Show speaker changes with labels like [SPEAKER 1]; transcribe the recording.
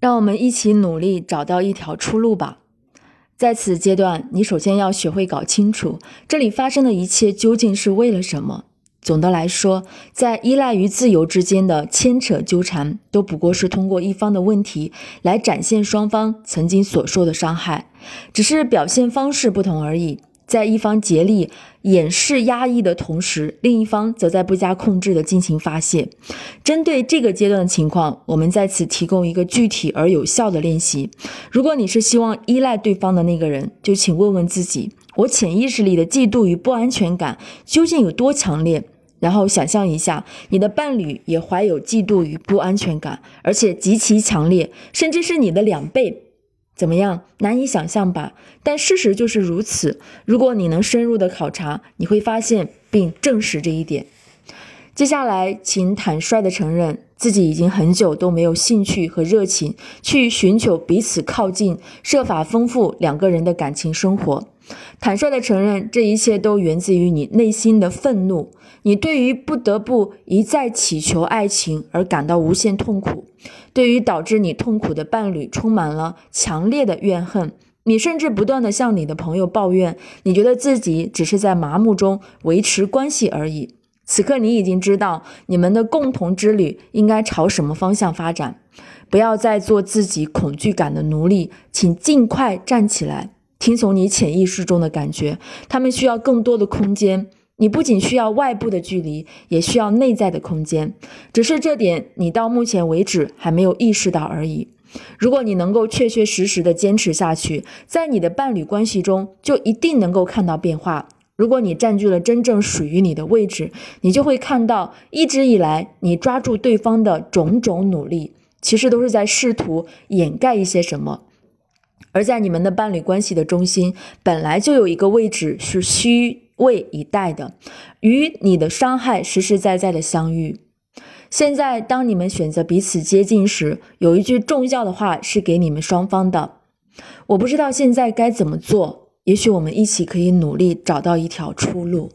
[SPEAKER 1] 让我们一起努力找到一条出路吧。在此阶段，你首先要学会搞清楚这里发生的一切究竟是为了什么。总的来说，在依赖与自由之间的牵扯纠缠，都不过是通过一方的问题来展现双方曾经所受的伤害，只是表现方式不同而已。在一方竭力掩饰压抑的同时，另一方则在不加控制地进行发泄。针对这个阶段的情况，我们在此提供一个具体而有效的练习。如果你是希望依赖对方的那个人，就请问问自己：我潜意识里的嫉妒与不安全感究竟有多强烈？然后想象一下，你的伴侣也怀有嫉妒与不安全感，而且极其强烈，甚至是你的两倍。怎么样？难以想象吧？但事实就是如此。如果你能深入的考察，你会发现并证实这一点。接下来，请坦率的承认自己已经很久都没有兴趣和热情去寻求彼此靠近，设法丰富两个人的感情生活。坦率的承认，这一切都源自于你内心的愤怒。你对于不得不一再祈求爱情而感到无限痛苦，对于导致你痛苦的伴侣充满了强烈的怨恨。你甚至不断的向你的朋友抱怨，你觉得自己只是在麻木中维持关系而已。此刻你已经知道你们的共同之旅应该朝什么方向发展。不要再做自己恐惧感的奴隶，请尽快站起来，听从你潜意识中的感觉。他们需要更多的空间。你不仅需要外部的距离，也需要内在的空间，只是这点你到目前为止还没有意识到而已。如果你能够确确实实的坚持下去，在你的伴侣关系中就一定能够看到变化。如果你占据了真正属于你的位置，你就会看到一直以来你抓住对方的种种努力，其实都是在试图掩盖一些什么。而在你们的伴侣关系的中心，本来就有一个位置是虚。位以待的，与你的伤害实实在在的相遇。现在，当你们选择彼此接近时，有一句重要的话是给你们双方的。我不知道现在该怎么做，也许我们一起可以努力找到一条出路。